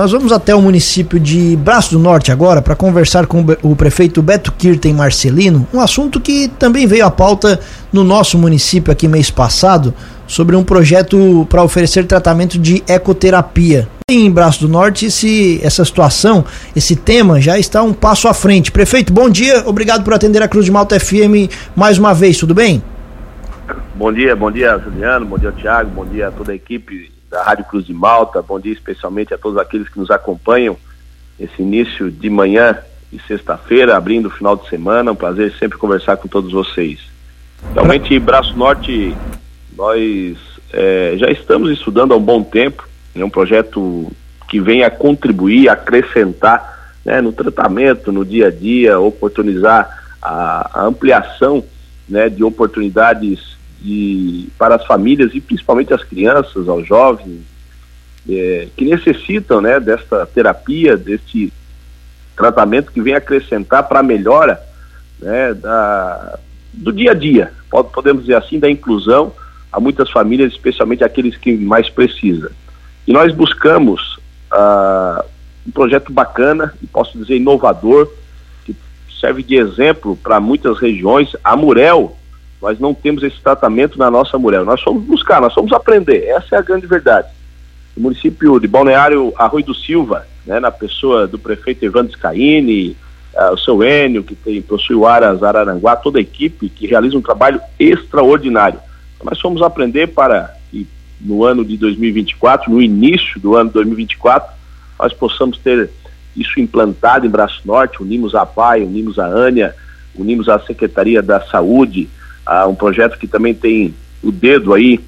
Nós vamos até o município de Braço do Norte agora para conversar com o prefeito Beto Kirten Marcelino, um assunto que também veio à pauta no nosso município aqui mês passado, sobre um projeto para oferecer tratamento de ecoterapia. Em Braço do Norte, esse, essa situação, esse tema já está um passo à frente. Prefeito, bom dia, obrigado por atender a Cruz de Malta FM mais uma vez, tudo bem? Bom dia, bom dia Juliano, bom dia Tiago, bom dia a toda a equipe da Rádio Cruz de Malta. Bom dia especialmente a todos aqueles que nos acompanham esse início de manhã e sexta-feira, abrindo o final de semana. Um prazer sempre conversar com todos vocês. Realmente, Braço Norte, nós é, já estamos estudando há um bom tempo. É um projeto que vem a contribuir, acrescentar né, no tratamento, no dia a dia, oportunizar a, a ampliação né, de oportunidades de, para as famílias e principalmente as crianças, aos jovens, é, que necessitam né, desta terapia, deste tratamento que vem acrescentar para a melhora né, da, do dia a dia, podemos dizer assim, da inclusão a muitas famílias, especialmente aqueles que mais precisam. E nós buscamos uh, um projeto bacana, e posso dizer inovador, que serve de exemplo para muitas regiões. A Murel, nós não temos esse tratamento na nossa mulher. Nós somos buscar, nós somos aprender. Essa é a grande verdade. O município de Balneário Arroio do Silva, né, na pessoa do prefeito Evandro Scaini, uh, o seu Enio, que tem, possui o Aras Araranguá, toda a equipe que realiza um trabalho extraordinário. Então, nós fomos aprender para que no ano de 2024, no início do ano de 2024, nós possamos ter isso implantado em Braço Norte, unimos a PAI, unimos a ANIA, unimos a Secretaria da Saúde, ah, um projeto que também tem o dedo aí,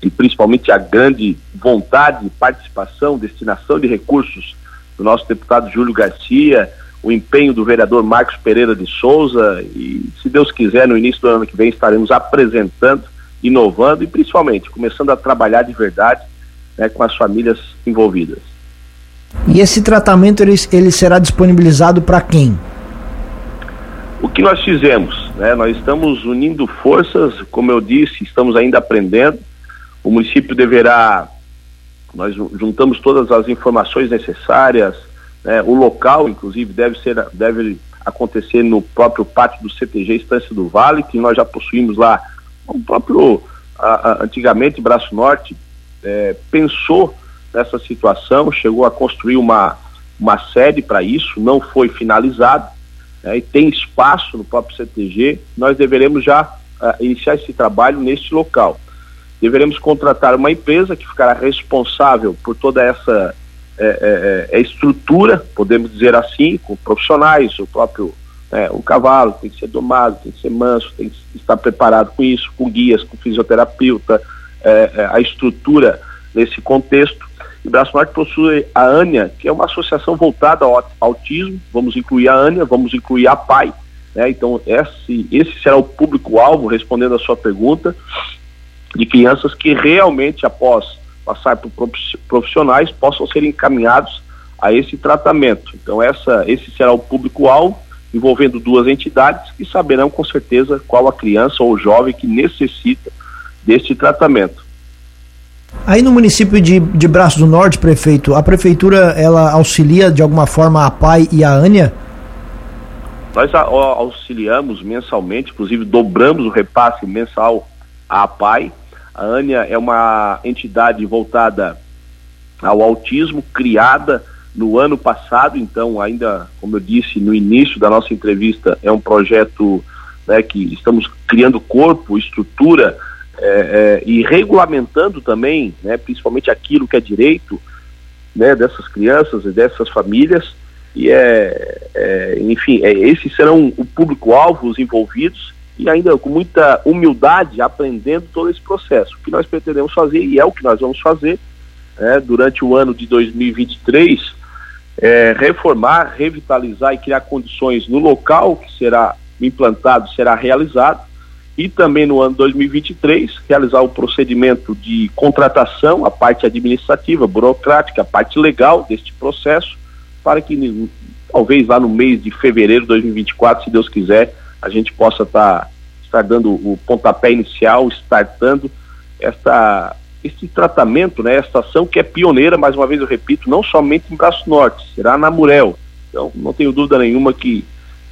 e principalmente a grande vontade, participação, destinação de recursos do nosso deputado Júlio Garcia, o empenho do vereador Marcos Pereira de Souza, e se Deus quiser, no início do ano que vem estaremos apresentando, inovando e principalmente começando a trabalhar de verdade né, com as famílias envolvidas. E esse tratamento ele, ele será disponibilizado para quem? O que nós fizemos? Né? Nós estamos unindo forças, como eu disse, estamos ainda aprendendo. O município deverá, nós juntamos todas as informações necessárias, né? o local, inclusive, deve ser, deve acontecer no próprio pátio do CTG Estância do Vale, que nós já possuímos lá, o próprio, a, a, antigamente, Braço Norte, é, pensou nessa situação, chegou a construir uma, uma sede para isso, não foi finalizado, é, e tem espaço no próprio CTG, nós deveremos já uh, iniciar esse trabalho neste local. Deveremos contratar uma empresa que ficará responsável por toda essa é, é, é, estrutura, podemos dizer assim, com profissionais, o próprio é, o cavalo tem que ser domado, tem que ser manso, tem que estar preparado com isso, com guias, com fisioterapeuta, é, é, a estrutura nesse contexto. E Braço Norte possui a ANIA, que é uma associação voltada ao autismo. Vamos incluir a ANIA, vamos incluir a PAI. Né? Então, esse, esse será o público-alvo, respondendo a sua pergunta, de crianças que realmente, após passar por profissionais, possam ser encaminhados a esse tratamento. Então, essa, esse será o público-alvo, envolvendo duas entidades que saberão com certeza qual a criança ou jovem que necessita deste tratamento. Aí no município de, de Braço do Norte, prefeito, a prefeitura ela auxilia de alguma forma a PAI e a ANIA? Nós auxiliamos mensalmente, inclusive dobramos o repasse mensal à PAI. A ANIA é uma entidade voltada ao autismo, criada no ano passado, então ainda, como eu disse no início da nossa entrevista, é um projeto né, que estamos criando corpo, estrutura, é, é, e regulamentando também, né, principalmente aquilo que é direito né, dessas crianças e dessas famílias. E é, é enfim, é, esses serão o público-alvo, os envolvidos, e ainda com muita humildade aprendendo todo esse processo. O que nós pretendemos fazer, e é o que nós vamos fazer né, durante o ano de 2023, é reformar, revitalizar e criar condições no local que será implantado, será realizado, e também no ano 2023 realizar o procedimento de contratação, a parte administrativa, burocrática, a parte legal deste processo, para que talvez lá no mês de fevereiro de 2024, se Deus quiser, a gente possa estar tá, estar dando o pontapé inicial, startando esta esse tratamento, né, essa ação que é pioneira, mais uma vez eu repito, não somente em Braço Norte, será na Murel. Então, não tenho dúvida nenhuma que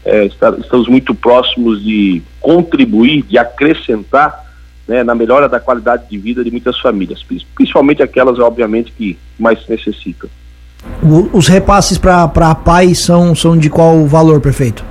é, está, estamos muito próximos de contribuir, de acrescentar né, na melhora da qualidade de vida de muitas famílias, principalmente aquelas, obviamente, que mais necessitam. os repasses para a PAI são, são de qual valor, prefeito?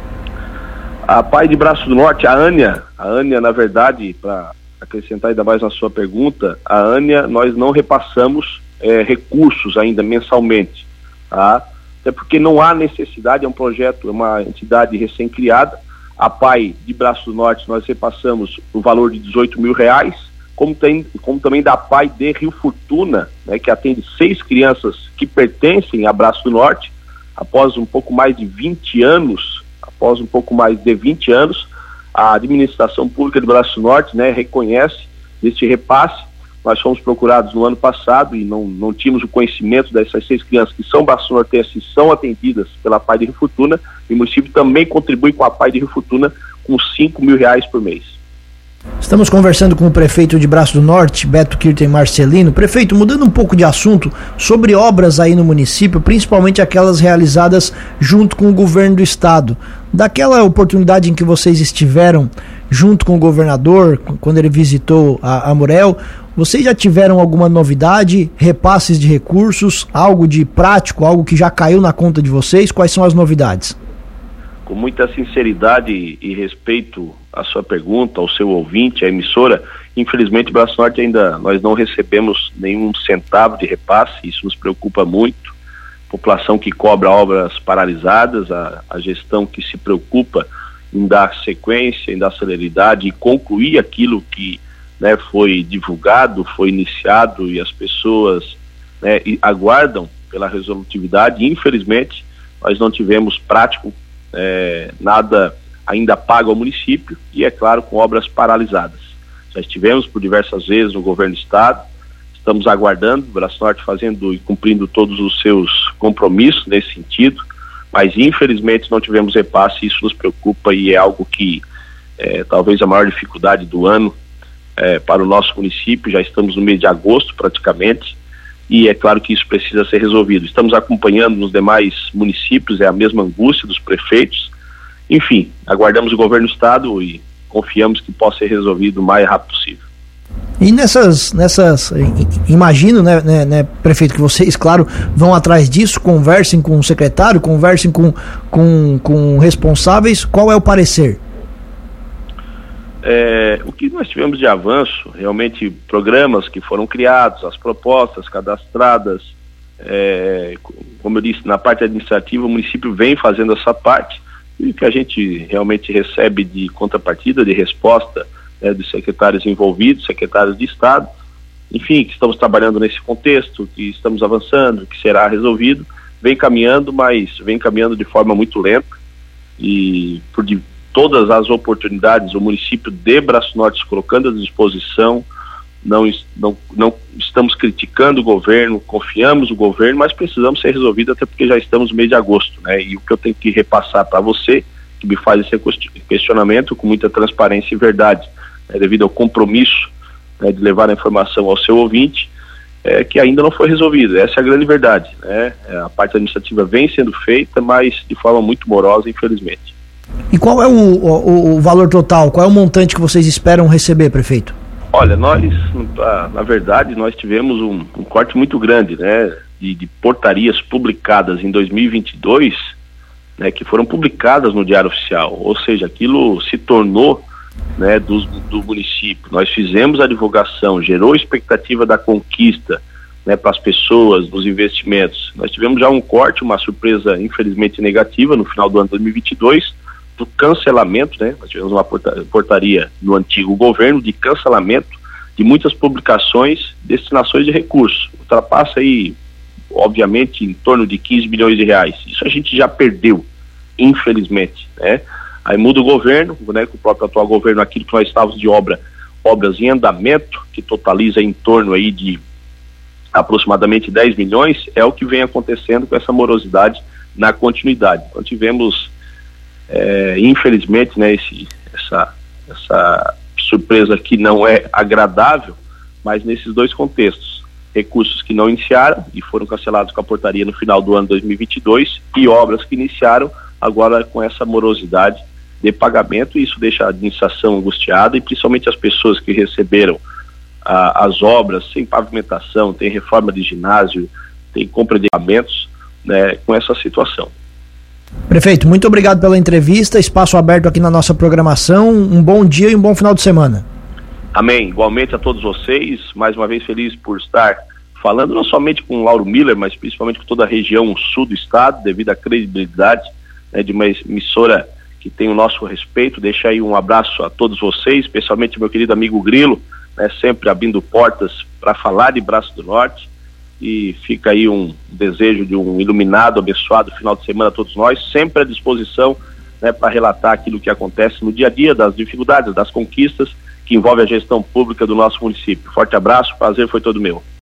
A PAI de Braço do Norte, a Ania, a Ania, na verdade, para acrescentar ainda mais na sua pergunta, a Ania, nós não repassamos é, recursos ainda mensalmente, tá? Até porque não há necessidade, é um projeto, é uma entidade recém-criada. A PAI de Braço Norte, nós repassamos o valor de 18 mil reais, como, tem, como também da PAI de Rio Fortuna, né, que atende seis crianças que pertencem a Braço Norte, após um pouco mais de 20 anos, após um pouco mais de 20 anos, a administração pública de Braço Norte né, reconhece este repasse. Nós fomos procurados no ano passado e não, não tínhamos o conhecimento dessas seis crianças que são Braço Nortenses e são atendidas pela Pai de Rio Fortuna. E o município também contribui com a Pai de Rio Fortuna com 5 mil reais por mês. Estamos conversando com o prefeito de Braço do Norte, Beto Kirten Marcelino. Prefeito, mudando um pouco de assunto, sobre obras aí no município, principalmente aquelas realizadas junto com o governo do estado. Daquela oportunidade em que vocês estiveram junto com o governador, quando ele visitou a, a vocês já tiveram alguma novidade, repasses de recursos, algo de prático, algo que já caiu na conta de vocês? Quais são as novidades? Com muita sinceridade e respeito à sua pergunta, ao seu ouvinte, à emissora, infelizmente, Braço Norte ainda nós não recebemos nenhum centavo de repasse, isso nos preocupa muito. População que cobra obras paralisadas, a, a gestão que se preocupa em dar sequência, em dar celeridade e concluir aquilo que né, foi divulgado, foi iniciado e as pessoas né, aguardam pela resolutividade. Infelizmente, nós não tivemos prático é, nada ainda pago ao município e, é claro, com obras paralisadas. Já estivemos por diversas vezes no governo do estado, estamos aguardando, o Braço Norte fazendo e cumprindo todos os seus compromissos nesse sentido, mas infelizmente não tivemos repasse, isso nos preocupa e é algo que é, talvez a maior dificuldade do ano é, para o nosso município, já estamos no mês de agosto praticamente, e é claro que isso precisa ser resolvido. Estamos acompanhando nos demais municípios, é a mesma angústia dos prefeitos. Enfim, aguardamos o governo do estado e confiamos que possa ser resolvido o mais rápido possível. E nessas, nessas, imagino, né, né, né, prefeito, que vocês, claro, vão atrás disso, conversem com o secretário, conversem com, com, com responsáveis. Qual é o parecer? É, o que nós tivemos de avanço, realmente programas que foram criados, as propostas cadastradas, é, como eu disse, na parte administrativa o município vem fazendo essa parte e o que a gente realmente recebe de contrapartida, de resposta né, dos secretários envolvidos, secretários de Estado, enfim, que estamos trabalhando nesse contexto, que estamos avançando, que será resolvido, vem caminhando, mas vem caminhando de forma muito lenta e por, todas as oportunidades, o município de Braço Norte colocando à disposição, não, não, não estamos criticando o governo, confiamos no governo, mas precisamos ser resolvidos até porque já estamos no mês de agosto, né? E o que eu tenho que repassar para você, que me faz esse questionamento com muita transparência e verdade, né, devido ao compromisso né, de levar a informação ao seu ouvinte, é, que ainda não foi resolvido. Essa é a grande verdade, né? É, a parte administrativa vem sendo feita, mas de forma muito morosa, infelizmente. E qual é o, o, o, valor total? Qual é o montante que vocês esperam receber, prefeito? Olha, nós, na verdade, nós tivemos um, um corte muito grande, né, de, de, portarias publicadas em 2022, né, que foram publicadas no Diário Oficial, ou seja, aquilo se tornou, né, do, do município. Nós fizemos a divulgação, gerou expectativa da conquista, né, para as pessoas, dos investimentos. Nós tivemos já um corte, uma surpresa infelizmente negativa no final do ano 2022 do cancelamento, né? Nós tivemos uma portaria no antigo governo de cancelamento de muitas publicações, destinações de recursos. Ultrapassa aí, obviamente, em torno de 15 milhões de reais. Isso a gente já perdeu, infelizmente, né? Aí muda o governo, né, com o próprio atual governo, aquilo que nós estávamos de obra, obras em andamento, que totaliza em torno aí de aproximadamente 10 milhões, é o que vem acontecendo com essa morosidade na continuidade. Então tivemos é, infelizmente, né, esse, essa, essa surpresa que não é agradável, mas nesses dois contextos, recursos que não iniciaram e foram cancelados com a portaria no final do ano 2022 e obras que iniciaram agora com essa morosidade de pagamento e isso deixa a administração angustiada e principalmente as pessoas que receberam ah, as obras sem pavimentação, tem reforma de ginásio, tem compra de equipamentos, né, com essa situação. Prefeito, muito obrigado pela entrevista, espaço aberto aqui na nossa programação, um bom dia e um bom final de semana. Amém. Igualmente a todos vocês, mais uma vez feliz por estar falando não somente com o Lauro Miller, mas principalmente com toda a região sul do estado, devido à credibilidade né, de uma emissora que tem o nosso respeito. Deixa aí um abraço a todos vocês, especialmente meu querido amigo Grilo, né, sempre abrindo portas para falar de Braço do Norte. E fica aí um desejo de um iluminado, abençoado final de semana a todos nós, sempre à disposição né, para relatar aquilo que acontece no dia a dia, das dificuldades, das conquistas que envolve a gestão pública do nosso município. Forte abraço, prazer foi todo meu.